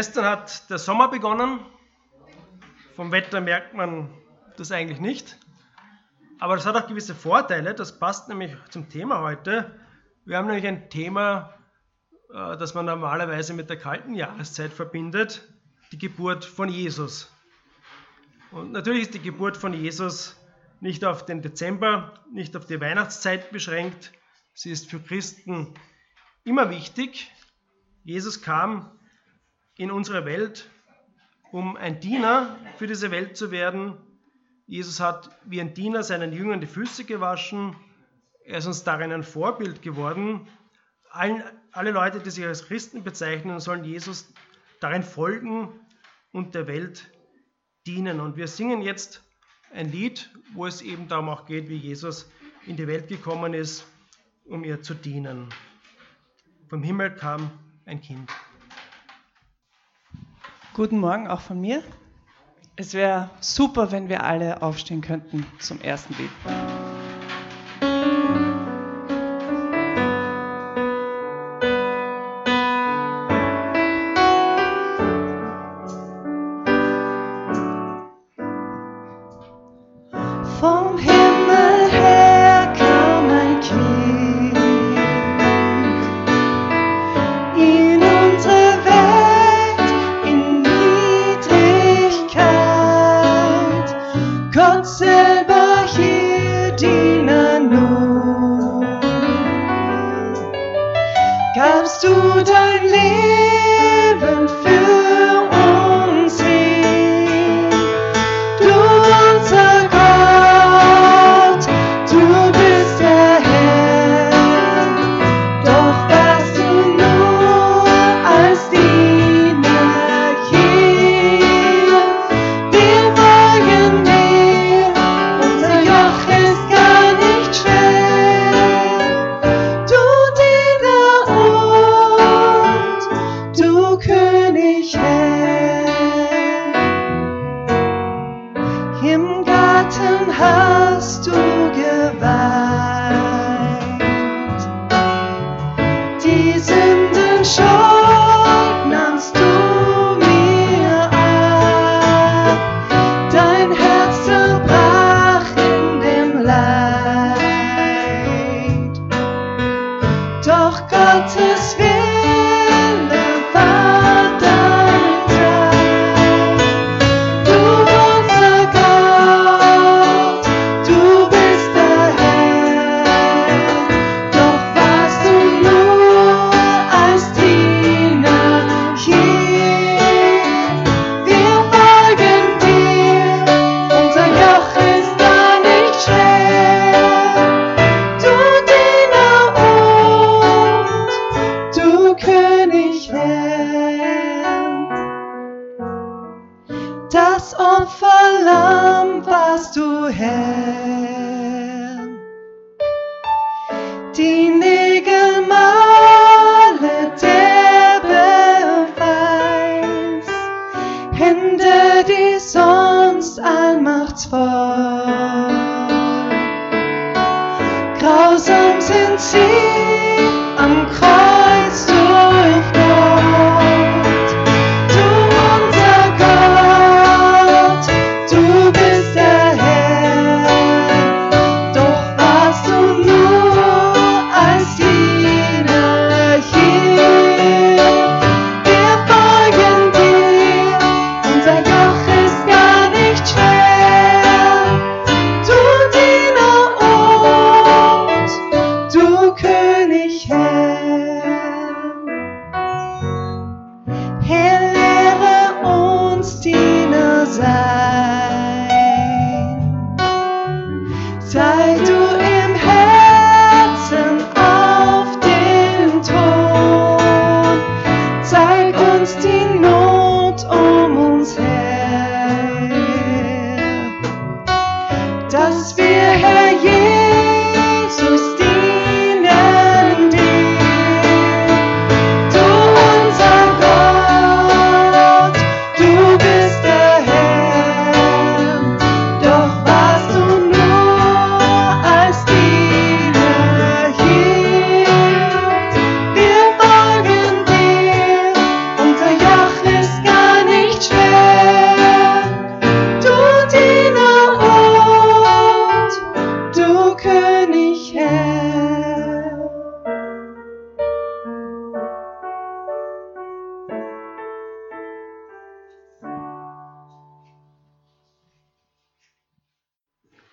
Gestern hat der Sommer begonnen. Vom Wetter merkt man das eigentlich nicht. Aber das hat auch gewisse Vorteile. Das passt nämlich zum Thema heute. Wir haben nämlich ein Thema, äh, das man normalerweise mit der kalten Jahreszeit verbindet, die Geburt von Jesus. Und natürlich ist die Geburt von Jesus nicht auf den Dezember, nicht auf die Weihnachtszeit beschränkt. Sie ist für Christen immer wichtig. Jesus kam in unsere Welt, um ein Diener für diese Welt zu werden. Jesus hat wie ein Diener seinen Jüngern die Füße gewaschen. Er ist uns darin ein Vorbild geworden. alle Leute, die sich als Christen bezeichnen, sollen Jesus darin folgen und der Welt dienen. Und wir singen jetzt ein Lied, wo es eben darum auch geht, wie Jesus in die Welt gekommen ist, um ihr zu dienen. Vom Himmel kam ein Kind. Guten Morgen auch von mir. Es wäre super, wenn wir alle aufstehen könnten zum ersten Lied. hast du gewagt. sometimes and see.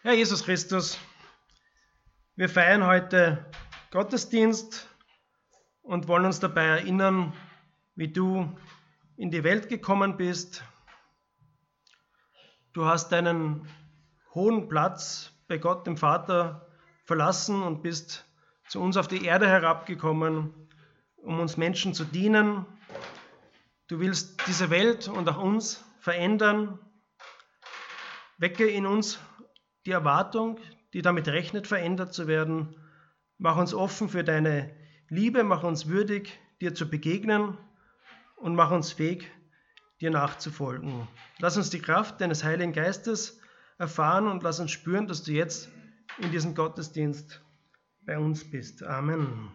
Herr Jesus Christus, wir feiern heute Gottesdienst und wollen uns dabei erinnern, wie du in die Welt gekommen bist. Du hast deinen hohen Platz bei Gott dem Vater verlassen und bist zu uns auf die Erde herabgekommen, um uns Menschen zu dienen. Du willst diese Welt und auch uns verändern. Wecke in uns die Erwartung, die damit rechnet, verändert zu werden. Mach uns offen für deine Liebe, mach uns würdig, dir zu begegnen und mach uns fähig, dir nachzufolgen. Lass uns die Kraft deines Heiligen Geistes erfahren und lass uns spüren, dass du jetzt in diesem Gottesdienst bei uns bist. Amen.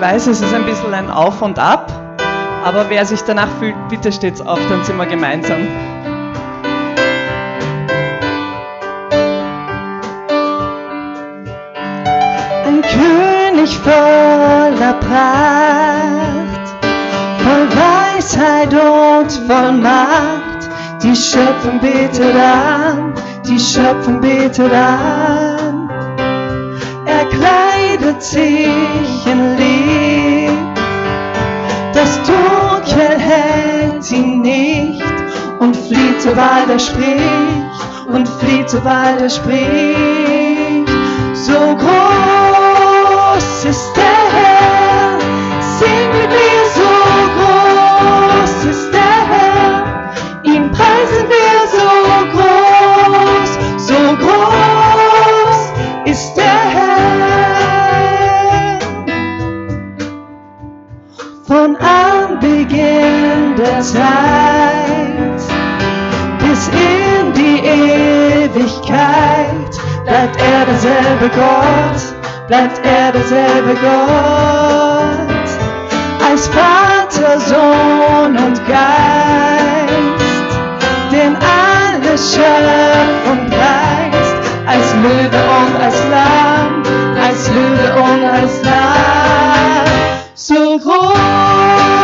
Weiß, es ist ein bisschen ein Auf und Ab, aber wer sich danach fühlt, bitte steht's auf, dann sind wir gemeinsam. Ein König voller Pracht, voll Weisheit und voll Macht, die Schöpfung betet an, die Schöpfung betet an kleidet sich. Das Dunkel hält ihn nicht und flieht, sobald er spricht, und flieht, sobald er spricht. So groß ist der Zeit bis in die Ewigkeit. Bleibt er derselbe Gott, bleibt er derselbe Gott, als Vater, Sohn und Geist, den alle Schöpfung preist, als Löwe und als Lamm, als Löwe und als Lamm, so groß.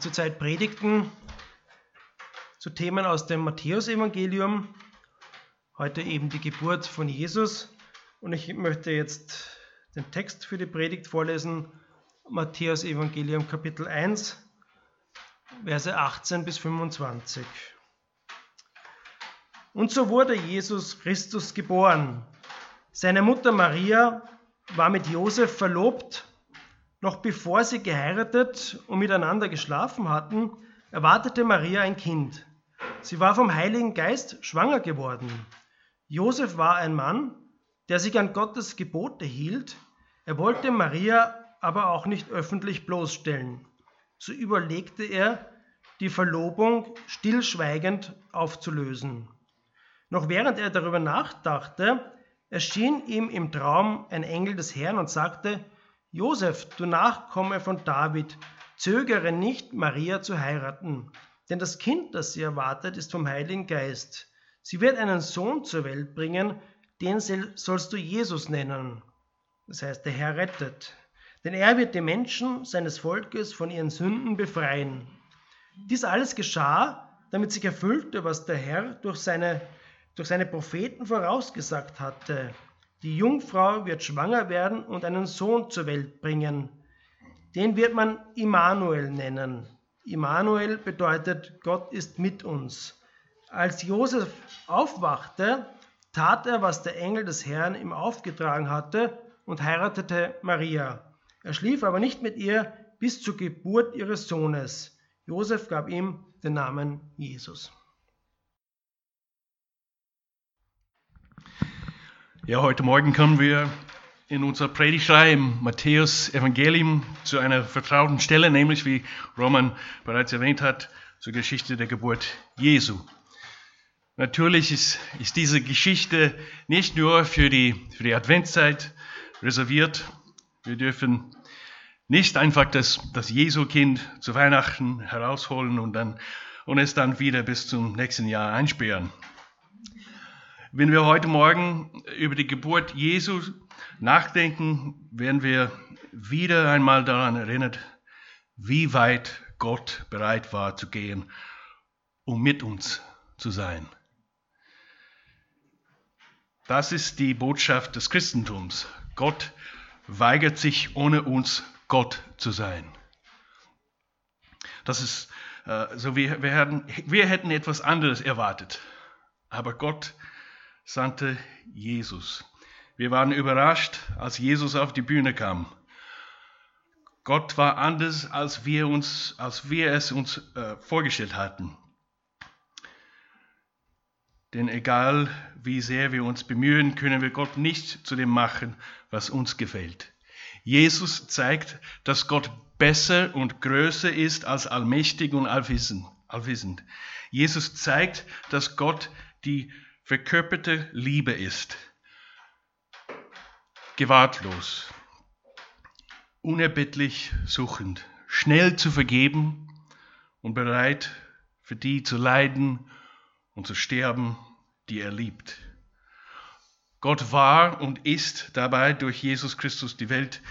Zurzeit Predigten zu Themen aus dem Matthäusevangelium. Heute eben die Geburt von Jesus. Und ich möchte jetzt den Text für die Predigt vorlesen. Matthäus Evangelium Kapitel 1, Verse 18 bis 25. Und so wurde Jesus Christus geboren. Seine Mutter Maria war mit Josef verlobt. Noch bevor sie geheiratet und miteinander geschlafen hatten, erwartete Maria ein Kind. Sie war vom Heiligen Geist schwanger geworden. Josef war ein Mann, der sich an Gottes Gebote hielt. Er wollte Maria aber auch nicht öffentlich bloßstellen. So überlegte er, die Verlobung stillschweigend aufzulösen. Noch während er darüber nachdachte, erschien ihm im Traum ein Engel des Herrn und sagte, Josef, du Nachkomme von David, zögere nicht, Maria zu heiraten, denn das Kind, das sie erwartet, ist vom Heiligen Geist. Sie wird einen Sohn zur Welt bringen, den sollst du Jesus nennen. Das heißt, der Herr rettet. Denn er wird die Menschen seines Volkes von ihren Sünden befreien. Dies alles geschah, damit sich erfüllte, was der Herr durch seine durch seine Propheten vorausgesagt hatte. Die Jungfrau wird schwanger werden und einen Sohn zur Welt bringen. Den wird man Immanuel nennen. Immanuel bedeutet, Gott ist mit uns. Als Josef aufwachte, tat er, was der Engel des Herrn ihm aufgetragen hatte und heiratete Maria. Er schlief aber nicht mit ihr bis zur Geburt ihres Sohnes. Josef gab ihm den Namen Jesus. Ja, heute Morgen kommen wir in unserer Predigtreihe im Matthäus Evangelium zu einer vertrauten Stelle, nämlich wie Roman bereits erwähnt hat, zur Geschichte der Geburt Jesu. Natürlich ist, ist diese Geschichte nicht nur für die, für die Adventszeit reserviert. Wir dürfen nicht einfach das, das Jesu-Kind zu Weihnachten herausholen und, dann, und es dann wieder bis zum nächsten Jahr einsperren. Wenn wir heute Morgen über die Geburt Jesu nachdenken, werden wir wieder einmal daran erinnert, wie weit Gott bereit war zu gehen, um mit uns zu sein. Das ist die Botschaft des Christentums. Gott weigert sich, ohne uns Gott zu sein. Das ist äh, so, wir, wir, hätten, wir hätten etwas anderes erwartet. Aber Gott sandte Jesus. Wir waren überrascht, als Jesus auf die Bühne kam. Gott war anders, als wir, uns, als wir es uns äh, vorgestellt hatten. Denn egal wie sehr wir uns bemühen, können wir Gott nicht zu dem machen, was uns gefällt. Jesus zeigt, dass Gott besser und größer ist als allmächtig und allwissend. Jesus zeigt, dass Gott die verkörperte Liebe ist. Gewartlos, unerbittlich suchend, schnell zu vergeben und bereit für die zu leiden und zu sterben, die er liebt. Gott war und ist dabei durch Jesus Christus die Welt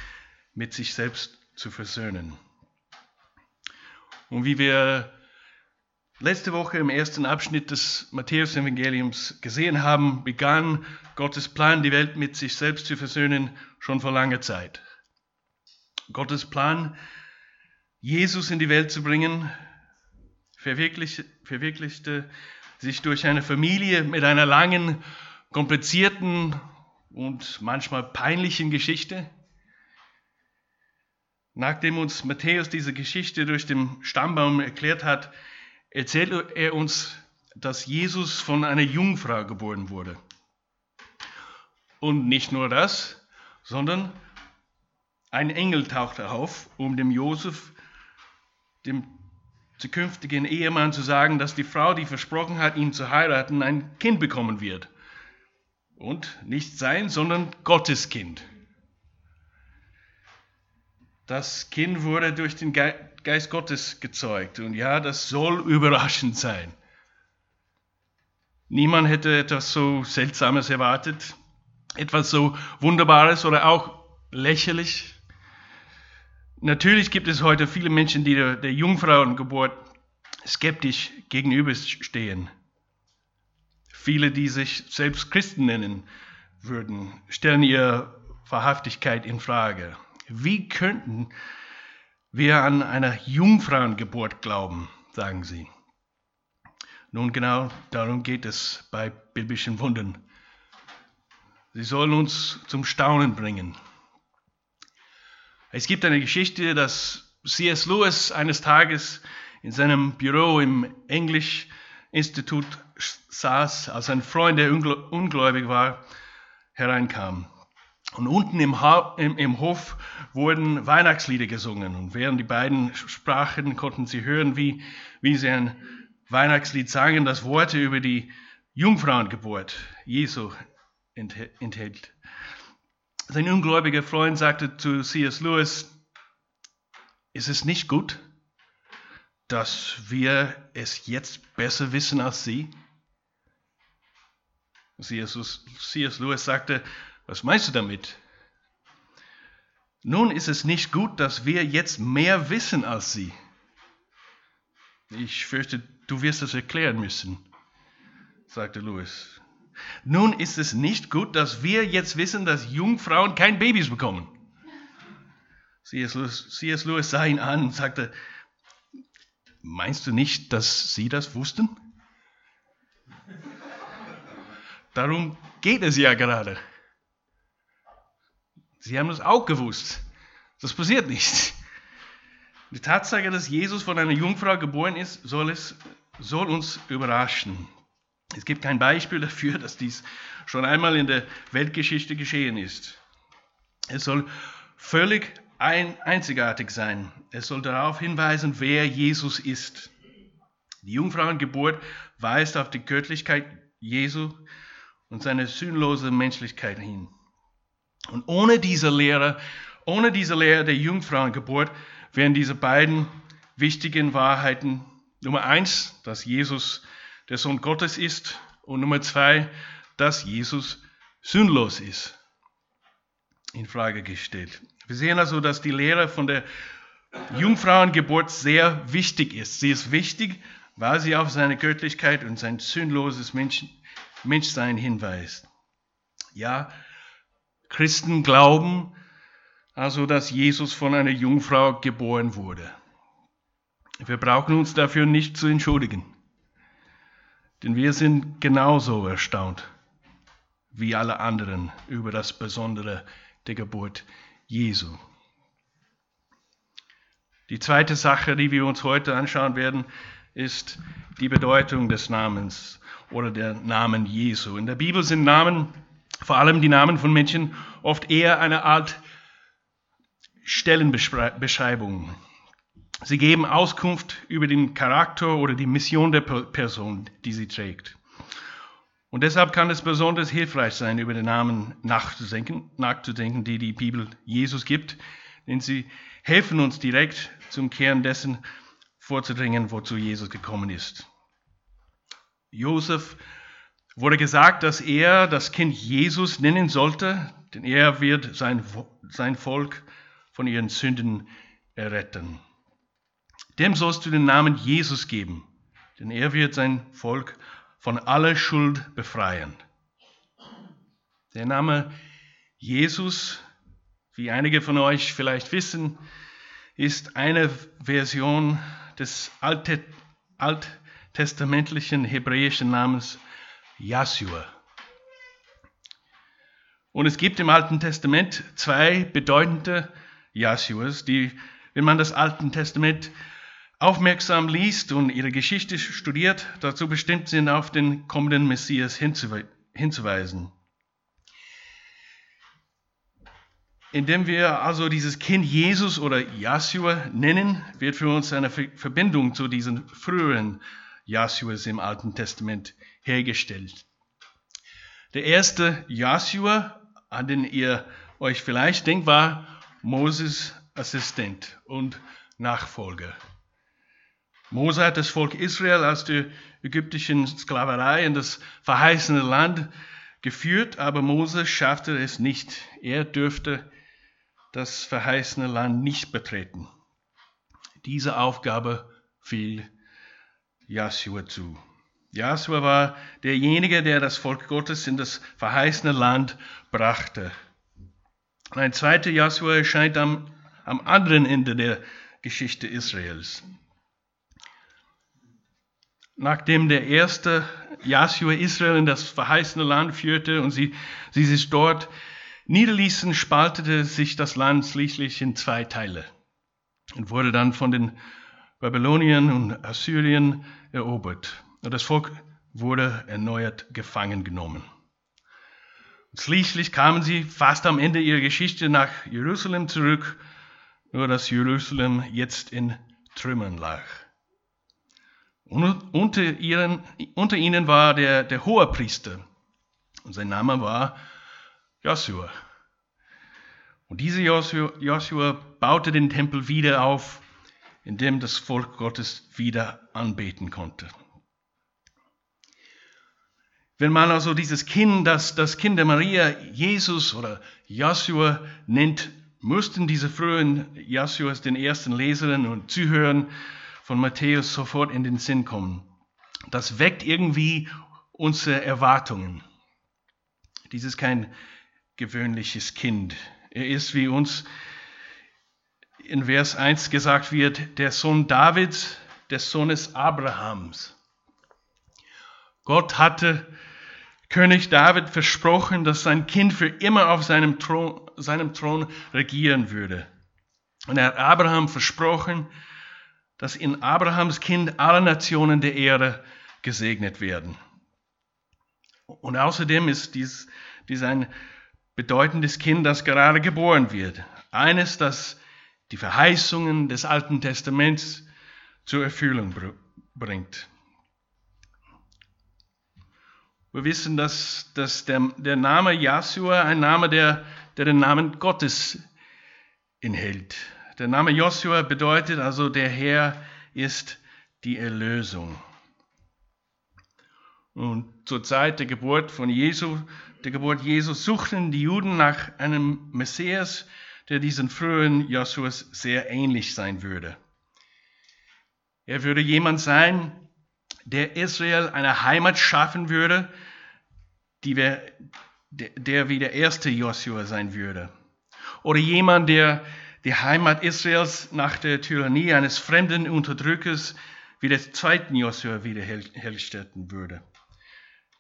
mit sich selbst zu versöhnen. Und wie wir letzte Woche im ersten Abschnitt des Matthäus-Evangeliums gesehen haben, begann Gottes Plan, die Welt mit sich selbst zu versöhnen, schon vor langer Zeit. Gottes Plan, Jesus in die Welt zu bringen, verwirklichte, verwirklichte sich durch eine Familie mit einer langen, komplizierten und manchmal peinlichen Geschichte. Nachdem uns Matthäus diese Geschichte durch den Stammbaum erklärt hat, erzählt er uns, dass Jesus von einer Jungfrau geboren wurde. Und nicht nur das, sondern ein Engel tauchte auf, um dem Josef, dem zukünftigen Ehemann, zu sagen, dass die Frau, die versprochen hat, ihn zu heiraten, ein Kind bekommen wird. Und nicht sein, sondern Gottes Kind. Das Kind wurde durch den Geist Gottes gezeugt. Und ja, das soll überraschend sein. Niemand hätte etwas so Seltsames erwartet, etwas so Wunderbares oder auch lächerlich. Natürlich gibt es heute viele Menschen, die der, der Jungfrauengeburt skeptisch gegenüberstehen. Viele, die sich selbst Christen nennen würden, stellen ihr Wahrhaftigkeit in Frage. Wie könnten wir an eine Jungfrauengeburt glauben, sagen sie. Nun genau darum geht es bei biblischen Wundern. Sie sollen uns zum Staunen bringen. Es gibt eine Geschichte, dass C.S. Lewis eines Tages in seinem Büro im Englisch-Institut saß, als ein Freund, der ungläubig war, hereinkam. Und unten im, ha im, im, Hof wurden Weihnachtslieder gesungen. Und während die beiden sprachen, konnten sie hören, wie, wie sie ein Weihnachtslied sangen, das Worte über die Jungfrauengeburt Jesu enthält. Sein ungläubiger Freund sagte zu C.S. Lewis, ist es nicht gut, dass wir es jetzt besser wissen als Sie? C.S. Lewis sagte, was meinst du damit? Nun ist es nicht gut, dass wir jetzt mehr wissen als Sie. Ich fürchte, du wirst es erklären müssen, sagte Louis. Nun ist es nicht gut, dass wir jetzt wissen, dass Jungfrauen kein Babys bekommen. C.S. Lewis, Lewis sah ihn an und sagte, meinst du nicht, dass Sie das wussten? Darum geht es ja gerade. Sie haben es auch gewusst. Das passiert nicht. Die Tatsache, dass Jesus von einer Jungfrau geboren ist, soll, es, soll uns überraschen. Es gibt kein Beispiel dafür, dass dies schon einmal in der Weltgeschichte geschehen ist. Es soll völlig ein, einzigartig sein. Es soll darauf hinweisen, wer Jesus ist. Die Jungfrauengeburt weist auf die Göttlichkeit Jesu und seine sühnlose Menschlichkeit hin. Und ohne diese Lehre, ohne diese Lehre der Jungfrauengeburt wären diese beiden wichtigen Wahrheiten Nummer eins, dass Jesus der Sohn Gottes ist und Nummer zwei, dass Jesus sündlos ist, in Frage gestellt. Wir sehen also, dass die Lehre von der Jungfrauengeburt sehr wichtig ist. Sie ist wichtig, weil sie auf seine Göttlichkeit und sein sündloses Mensch, Menschsein hinweist. Ja, Christen glauben also, dass Jesus von einer Jungfrau geboren wurde. Wir brauchen uns dafür nicht zu entschuldigen, denn wir sind genauso erstaunt wie alle anderen über das Besondere der Geburt Jesu. Die zweite Sache, die wir uns heute anschauen werden, ist die Bedeutung des Namens oder der Namen Jesu. In der Bibel sind Namen vor allem die Namen von Menschen, oft eher eine Art Stellenbeschreibung. Sie geben Auskunft über den Charakter oder die Mission der Person, die sie trägt. Und deshalb kann es besonders hilfreich sein, über den Namen nachzudenken, nachzudenken, die die Bibel Jesus gibt, denn sie helfen uns direkt zum Kern dessen vorzudringen, wozu Jesus gekommen ist. Josef wurde gesagt, dass er das Kind Jesus nennen sollte, denn er wird sein, sein Volk von ihren Sünden erretten. Dem sollst du den Namen Jesus geben, denn er wird sein Volk von aller Schuld befreien. Der Name Jesus, wie einige von euch vielleicht wissen, ist eine Version des alttestamentlichen hebräischen Namens Joshua. Und es gibt im Alten Testament zwei bedeutende Joshuas, die, wenn man das Alte Testament aufmerksam liest und ihre Geschichte studiert, dazu bestimmt sind, auf den kommenden Messias hinzuweisen. Indem wir also dieses Kind Jesus oder Joshua nennen, wird für uns eine Verbindung zu diesen früheren Joshuas im Alten Testament hergestellt. Der erste Joshua, an den ihr euch vielleicht denkt, war Moses Assistent und Nachfolger. Mose hat das Volk Israel aus der ägyptischen Sklaverei in das verheißene Land geführt, aber Mose schaffte es nicht. Er dürfte das verheißene Land nicht betreten. Diese Aufgabe fiel Joshua zu. Joshua war derjenige, der das Volk Gottes in das verheißene Land brachte. Ein zweiter Joshua erscheint am, am anderen Ende der Geschichte Israels. Nachdem der erste Joshua Israel in das verheißene Land führte und sie, sie sich dort niederließen, spaltete sich das Land schließlich in zwei Teile und wurde dann von den Babyloniern und Assyrien erobert. Und das Volk wurde erneuert gefangen genommen. Und schließlich kamen sie fast am Ende ihrer Geschichte nach Jerusalem zurück, nur dass Jerusalem jetzt in Trümmern lag. Und unter, ihren, unter ihnen war der, der Hohepriester und sein Name war Joshua. Und dieser Joshua, Joshua baute den Tempel wieder auf, in dem das Volk Gottes wieder anbeten konnte. Wenn man also dieses Kind, das, das Kind der Maria, Jesus oder Joshua nennt, mussten diese frühen Joshuas den ersten Lesern und Zuhörern von Matthäus sofort in den Sinn kommen. Das weckt irgendwie unsere Erwartungen. Dies ist kein gewöhnliches Kind. Er ist, wie uns in Vers 1 gesagt wird, der Sohn Davids, des Sohnes Abrahams. Gott hatte König David versprochen, dass sein Kind für immer auf seinem Thron, seinem Thron regieren würde. Und er hat Abraham versprochen, dass in Abrahams Kind alle Nationen der Erde gesegnet werden. Und außerdem ist dies, dies ein bedeutendes Kind, das gerade geboren wird. Eines, das die Verheißungen des Alten Testaments zur Erfüllung bringt. Wir wissen, dass, dass der, der Name Joshua ein Name, der, der den Namen Gottes enthält. Der Name Joshua bedeutet also, der Herr ist die Erlösung. Und zur Zeit der Geburt von Jesu, der Geburt Jesu, suchten die Juden nach einem Messias, der diesen frühen Joshuas sehr ähnlich sein würde. Er würde jemand sein, der Israel eine Heimat schaffen würde, die wir, der wie der erste Joshua sein würde. Oder jemand, der die Heimat Israels nach der Tyrannie eines fremden Unterdrückers wie des zweiten Josua wiederherstellen würde.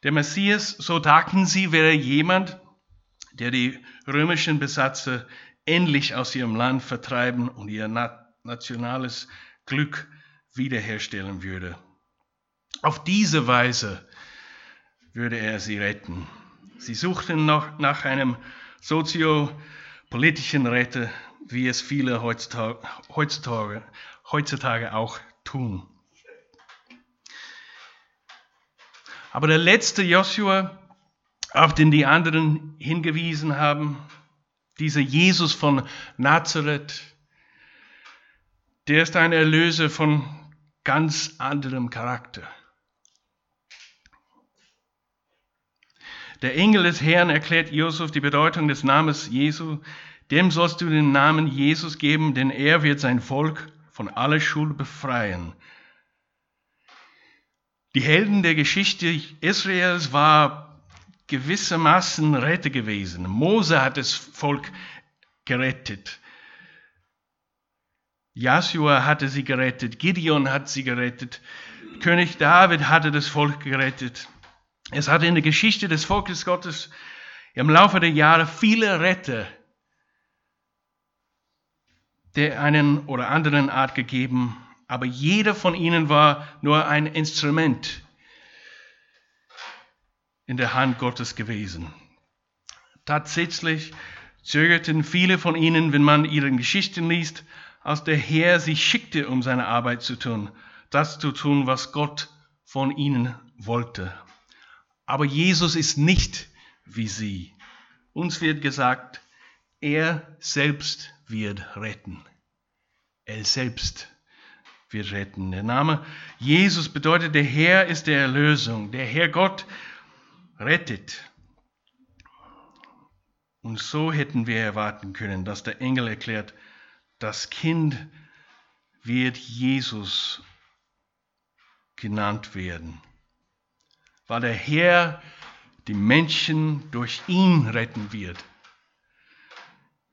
Der Messias, so dachten sie, wäre jemand, der die römischen Besatzer endlich aus ihrem Land vertreiben und ihr nationales Glück wiederherstellen würde. Auf diese Weise würde er sie retten. Sie suchten noch nach einem soziopolitischen Retter, wie es viele heutzutage, heutzutage, heutzutage auch tun. Aber der letzte Joshua, auf den die anderen hingewiesen haben, dieser Jesus von Nazareth, der ist ein Erlöser von ganz anderem Charakter. Der Engel des Herrn erklärt Josef die Bedeutung des Namens Jesu dem sollst du den Namen Jesus geben, denn er wird sein Volk von aller Schuld befreien. Die Helden der Geschichte Israels war gewissermaßen Retter gewesen. Mose hat das Volk gerettet. Joshua hatte sie gerettet, Gideon hat sie gerettet, König David hatte das Volk gerettet. Es hat in der Geschichte des Volkes Gottes im Laufe der Jahre viele Retter der einen oder anderen Art gegeben, aber jeder von ihnen war nur ein Instrument in der Hand Gottes gewesen. Tatsächlich zögerten viele von ihnen, wenn man ihre Geschichten liest, als der Herr sie schickte, um seine Arbeit zu tun, das zu tun, was Gott von ihnen wollte. Aber Jesus ist nicht wie sie. Uns wird gesagt, er selbst wird retten. Er selbst wird retten. Der Name Jesus bedeutet, der Herr ist der Erlösung. Der Herr Gott rettet. Und so hätten wir erwarten können, dass der Engel erklärt, das Kind wird Jesus genannt werden, weil der Herr die Menschen durch ihn retten wird.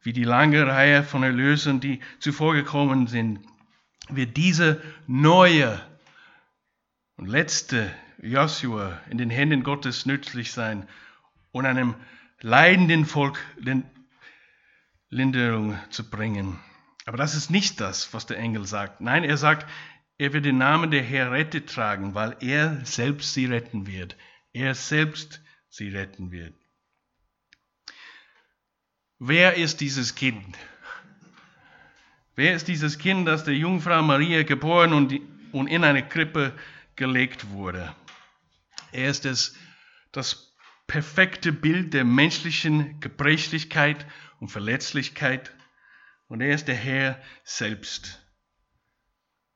wie die lange Reihe von Erlösern, die zuvor gekommen sind, wird diese neue und letzte Joshua in den Händen Gottes nützlich sein und einem leidenden Volk Linderung zu bringen. Aber das ist nicht das, was der Engel sagt. Nein, er sagt, er wird den Namen der Herr rettet tragen, weil er selbst sie retten wird. Er selbst sie retten wird. Wer ist dieses Kind? Wer ist dieses Kind, das der Jungfrau Maria geboren und, und in eine Krippe gelegt wurde? Er ist es, das perfekte Bild der menschlichen Gebrechlichkeit und Verletzlichkeit. Und er ist der Herr selbst,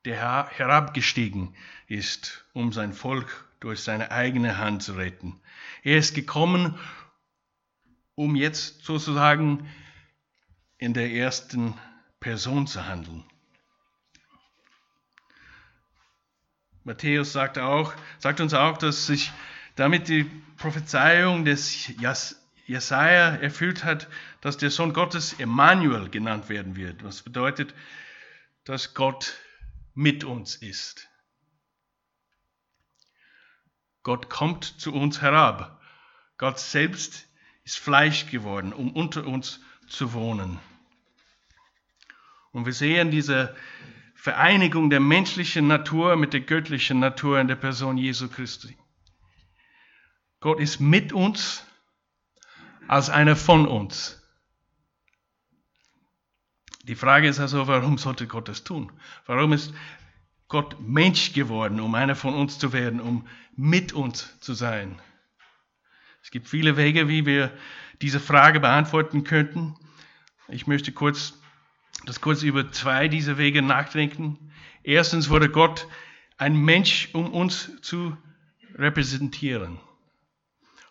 der herabgestiegen ist, um sein Volk durch seine eigene Hand zu retten. Er ist gekommen, um jetzt sozusagen in der ersten Person zu handeln. Matthäus sagt, auch, sagt uns auch, dass sich damit die Prophezeiung des Jesaja erfüllt hat, dass der Sohn Gottes Emmanuel genannt werden wird. Was bedeutet, dass Gott mit uns ist. Gott kommt zu uns herab. Gott selbst ist Fleisch geworden, um unter uns zu wohnen. Und wir sehen diese Vereinigung der menschlichen Natur mit der göttlichen Natur in der Person Jesu Christi. Gott ist mit uns als einer von uns. Die Frage ist also, warum sollte Gott das tun? Warum ist Gott Mensch geworden, um einer von uns zu werden, um mit uns zu sein? Es gibt viele Wege, wie wir diese Frage beantworten könnten. Ich möchte kurz das kurz über zwei dieser Wege nachdenken. Erstens wurde Gott ein Mensch, um uns zu repräsentieren.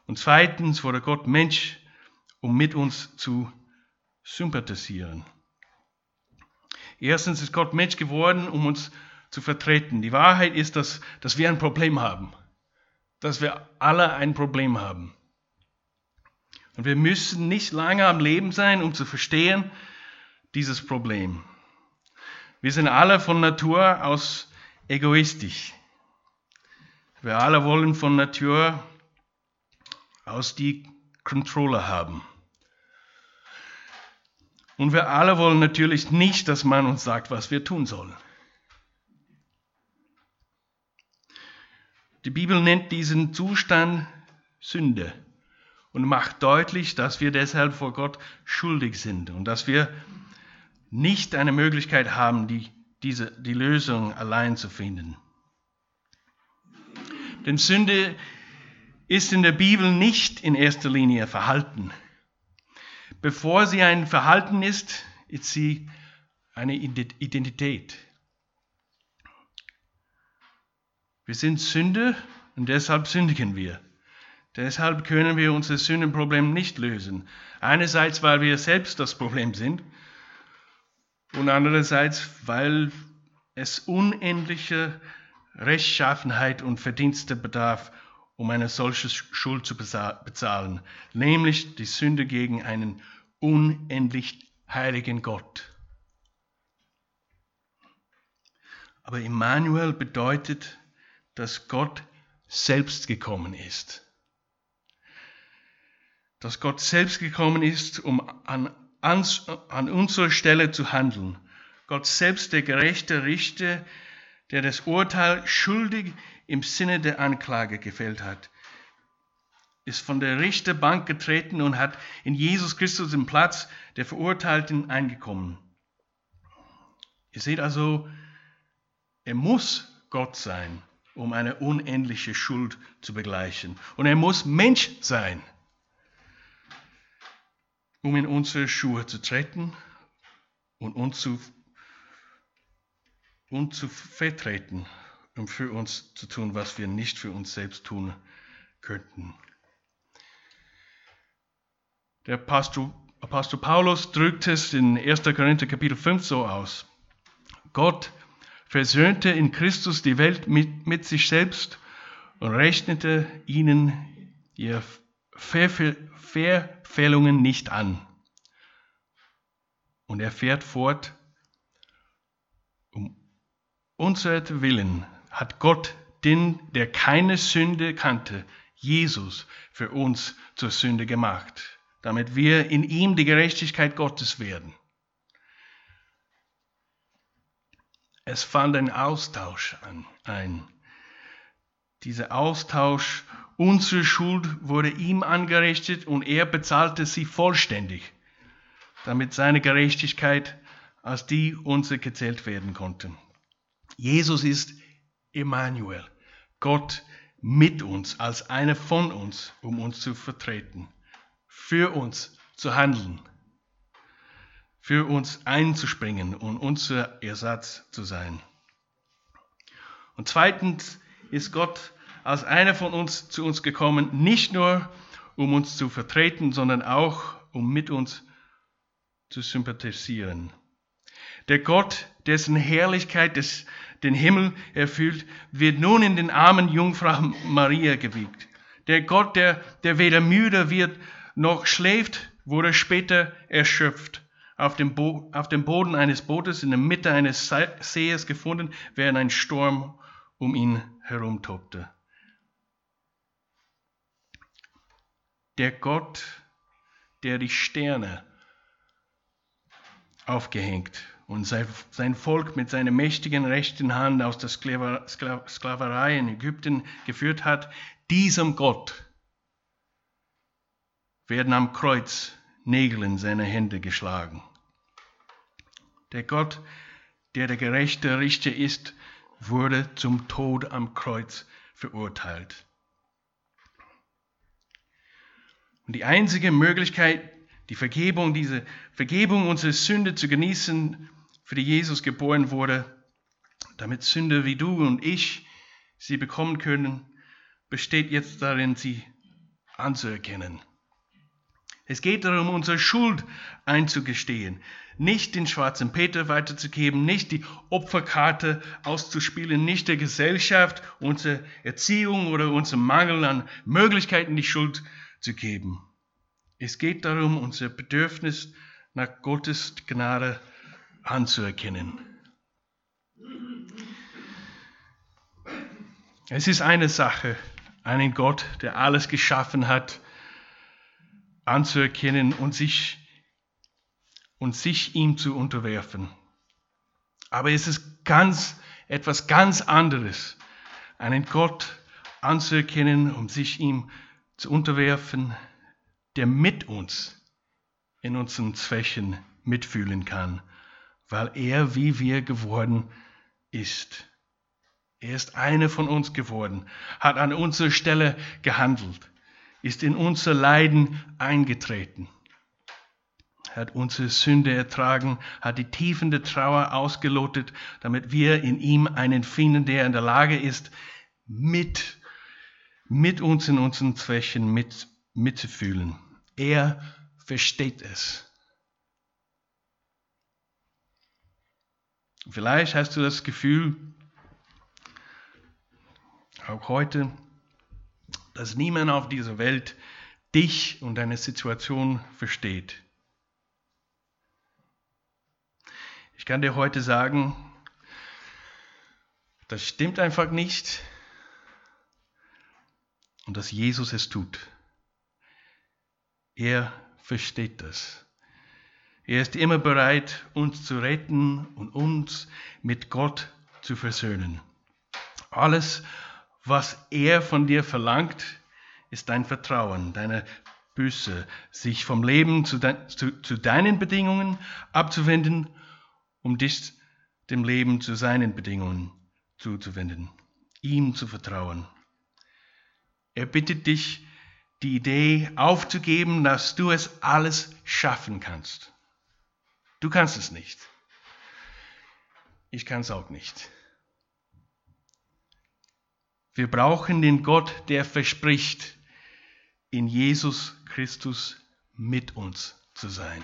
Und zweitens wurde Gott Mensch, um mit uns zu sympathisieren. Erstens ist Gott Mensch geworden, um uns zu vertreten. Die Wahrheit ist, dass, dass wir ein Problem haben. Dass wir alle ein Problem haben. Und wir müssen nicht lange am Leben sein, um zu verstehen, dieses Problem. Wir sind alle von Natur aus egoistisch. Wir alle wollen von Natur aus die Controller haben. Und wir alle wollen natürlich nicht, dass man uns sagt, was wir tun sollen. Die Bibel nennt diesen Zustand Sünde und macht deutlich, dass wir deshalb vor Gott schuldig sind und dass wir nicht eine Möglichkeit haben, die, diese, die Lösung allein zu finden. Denn Sünde ist in der Bibel nicht in erster Linie Verhalten. Bevor sie ein Verhalten ist, ist sie eine Identität. Wir sind Sünde und deshalb sündigen wir. Deshalb können wir unser Sündenproblem nicht lösen. Einerseits, weil wir selbst das Problem sind und andererseits, weil es unendliche Rechtschaffenheit und Verdienste bedarf, um eine solche Schuld zu bezahlen, nämlich die Sünde gegen einen unendlich heiligen Gott. Aber Immanuel bedeutet, dass Gott selbst gekommen ist. Dass Gott selbst gekommen ist, um an an, an unserer Stelle zu handeln. Gott selbst, der gerechte Richter, der das Urteil schuldig im Sinne der Anklage gefällt hat, ist von der Richterbank getreten und hat in Jesus Christus den Platz der Verurteilten eingekommen. Ihr seht also, er muss Gott sein, um eine unendliche Schuld zu begleichen. Und er muss Mensch sein, um in unsere Schuhe zu treten und uns zu, uns zu vertreten, um für uns zu tun, was wir nicht für uns selbst tun könnten. Der Apostel, Apostel Paulus drückt es in 1. Korinther Kapitel 5 so aus. Gott versöhnte in Christus die Welt mit, mit sich selbst und rechnete ihnen ihr Verfehlungen nicht an. Und er fährt fort, um unser Willen hat Gott den, der keine Sünde kannte, Jesus für uns zur Sünde gemacht, damit wir in ihm die Gerechtigkeit Gottes werden. Es fand ein Austausch an, ein. Dieser Austausch, unsere Schuld wurde ihm angerichtet und er bezahlte sie vollständig, damit seine Gerechtigkeit als die unsere gezählt werden konnte. Jesus ist Emmanuel, Gott mit uns, als einer von uns, um uns zu vertreten, für uns zu handeln, für uns einzuspringen und unser Ersatz zu sein. Und zweitens ist Gott als einer von uns zu uns gekommen, nicht nur um uns zu vertreten, sondern auch um mit uns zu sympathisieren. Der Gott, dessen Herrlichkeit des, den Himmel erfüllt, wird nun in den armen Jungfrau Maria gewiegt. Der Gott, der, der weder müde wird noch schläft, wurde später erschöpft, auf dem, Bo auf dem Boden eines Bootes in der Mitte eines Sees gefunden, während ein Sturm um ihn herum tobte. Der Gott, der die Sterne aufgehängt und sein Volk mit seiner mächtigen rechten Hand aus der Sklaverei in Ägypten geführt hat, diesem Gott werden am Kreuz Nägel in seine Hände geschlagen. Der Gott, der der gerechte Richter ist, wurde zum Tod am Kreuz verurteilt. Und die einzige Möglichkeit, die Vergebung, diese Vergebung unserer Sünde zu genießen, für die Jesus geboren wurde, damit Sünder wie du und ich sie bekommen können, besteht jetzt darin, sie anzuerkennen. Es geht darum, unsere Schuld einzugestehen, nicht den schwarzen Peter weiterzugeben, nicht die Opferkarte auszuspielen, nicht der Gesellschaft, unserer Erziehung oder unserem Mangel an Möglichkeiten die Schuld zu geben. Es geht darum, unser Bedürfnis nach Gottes Gnade anzuerkennen. Es ist eine Sache, einen Gott, der alles geschaffen hat, anzuerkennen und sich, und sich ihm zu unterwerfen. Aber es ist ganz, etwas ganz anderes, einen Gott anzuerkennen, um sich ihm zu unterwerfen, der mit uns in unseren Zweichen mitfühlen kann weil er wie wir geworden ist. Er ist eine von uns geworden, hat an unserer Stelle gehandelt, ist in unser Leiden eingetreten, hat unsere Sünde ertragen, hat die Tiefen der Trauer ausgelotet, damit wir in ihm einen finden, der in der Lage ist, mit, mit uns in unseren Zweichen mit, mitzufühlen. Er versteht es. Vielleicht hast du das Gefühl, auch heute, dass niemand auf dieser Welt dich und deine Situation versteht. Ich kann dir heute sagen, das stimmt einfach nicht und dass Jesus es tut. Er versteht das. Er ist immer bereit, uns zu retten und uns mit Gott zu versöhnen. Alles, was er von dir verlangt, ist dein Vertrauen, deine Büße, sich vom Leben zu, de zu, zu deinen Bedingungen abzuwenden, um dich dem Leben zu seinen Bedingungen zuzuwenden, ihm zu vertrauen. Er bittet dich, die Idee aufzugeben, dass du es alles schaffen kannst. Du kannst es nicht. Ich kann es auch nicht. Wir brauchen den Gott, der verspricht, in Jesus Christus mit uns zu sein.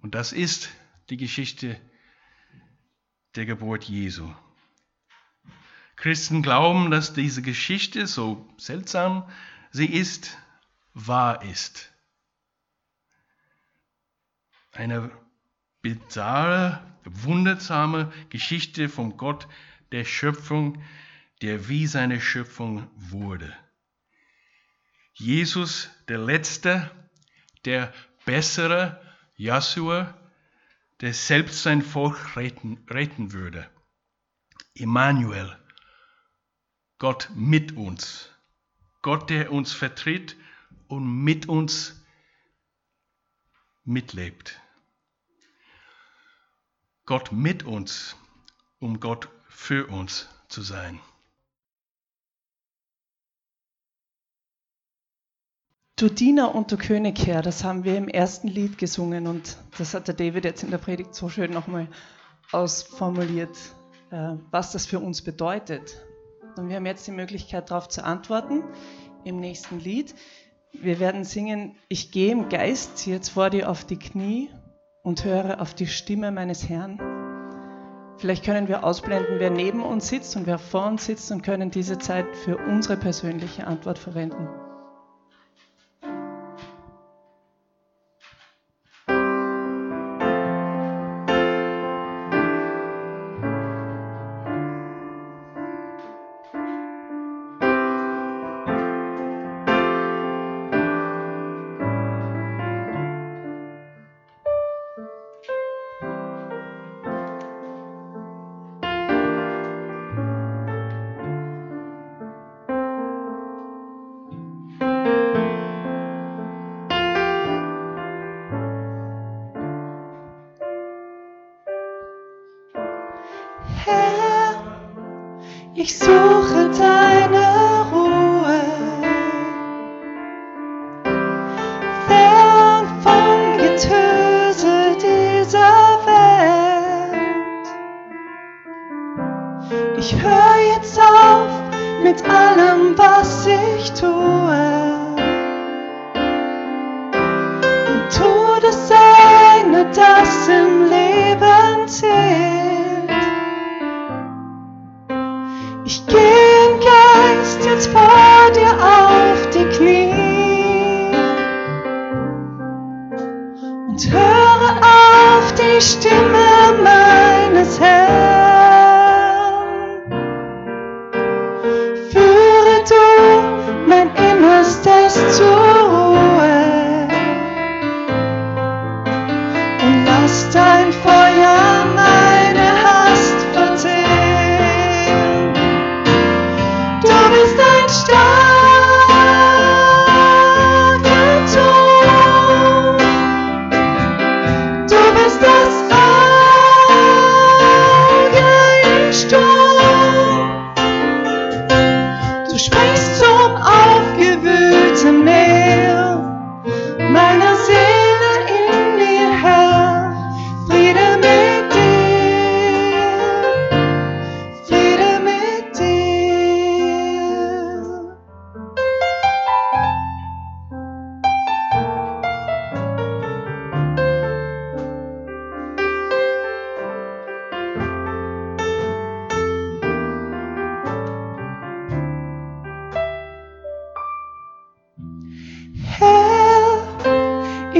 Und das ist die Geschichte der Geburt Jesu. Christen glauben, dass diese Geschichte, so seltsam sie ist, wahr ist. Eine bizarre, wundersame Geschichte vom Gott der Schöpfung, der wie seine Schöpfung wurde. Jesus, der Letzte, der Bessere, Joshua, der selbst sein Volk retten, retten würde. Emmanuel, Gott mit uns. Gott, der uns vertritt und mit uns mitlebt. Gott mit uns, um Gott für uns zu sein. Du Diener und du König, Herr, das haben wir im ersten Lied gesungen und das hat der David jetzt in der Predigt so schön nochmal ausformuliert, äh, was das für uns bedeutet. Und wir haben jetzt die Möglichkeit, darauf zu antworten im nächsten Lied. Wir werden singen, ich gehe im Geist jetzt vor dir auf die Knie und höre auf die Stimme meines Herrn. Vielleicht können wir ausblenden, wer neben uns sitzt und wer vor uns sitzt und können diese Zeit für unsere persönliche Antwort verwenden.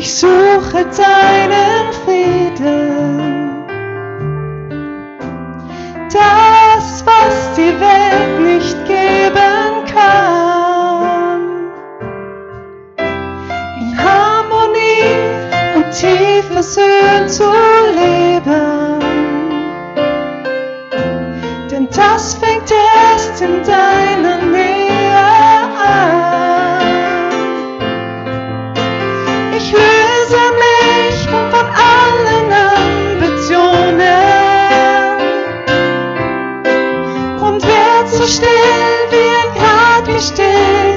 Ich suche deinen Frieden. Das, was die Welt nicht geben kann. In Harmonie und tief versöhnt zu leben. Denn das fängt erst in deiner so still wie ein grad gestilltes Kind.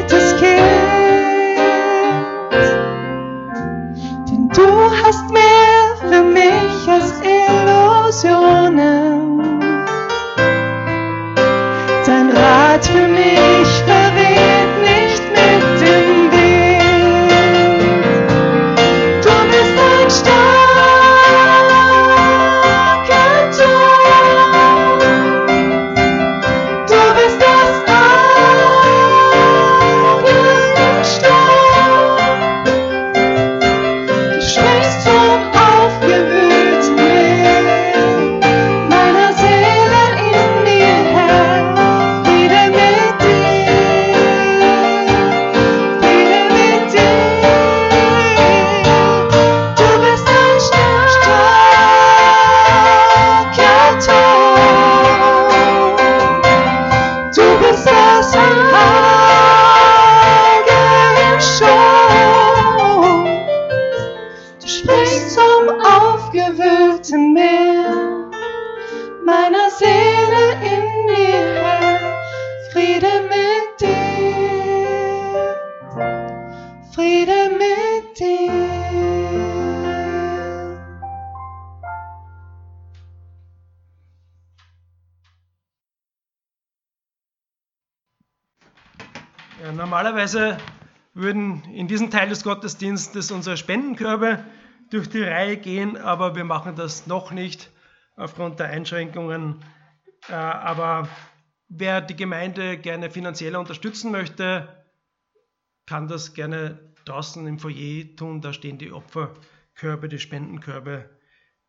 Des Gottesdienstes unsere Spendenkörbe durch die Reihe gehen, aber wir machen das noch nicht aufgrund der Einschränkungen. Äh, Aber wer die Gemeinde gerne finanziell unterstützen möchte, kann das gerne draußen im Foyer tun. Da stehen die Opferkörbe, die Spendenkörbe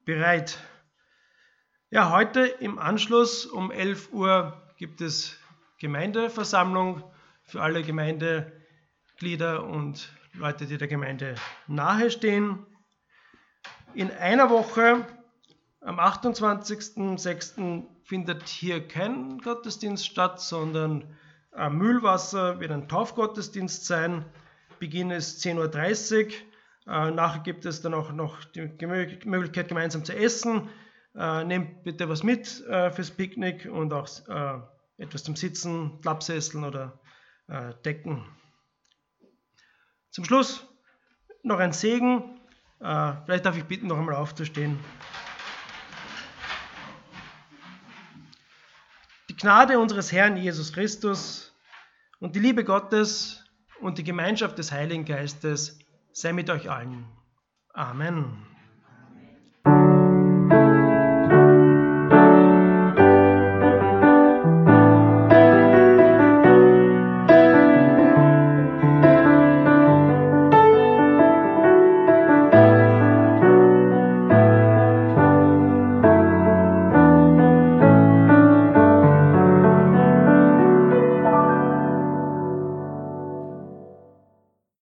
bereit. Ja, heute im Anschluss um 11 Uhr gibt es Gemeindeversammlung für alle Gemeindeglieder und Leute, die der Gemeinde nahestehen. In einer Woche, am 28.06. findet hier kein Gottesdienst statt, sondern am Mühlwasser wird ein Taufgottesdienst sein. Beginn ist 10.30 Uhr. Äh, nachher gibt es dann auch noch die Möglichkeit, gemeinsam zu essen. Äh, nehmt bitte was mit äh, fürs Picknick und auch etwas zum Sitzen, Klappsesseln oder Decken. Zum Schluss noch ein Segen. Äh, vielleicht darf ich bitten, noch einmal aufzustehen. Die Gnade unseres Herrn Jesus Christus und die Liebe Gottes und die Gemeinschaft des Heiligen Geistes sei mit euch allen. Amen.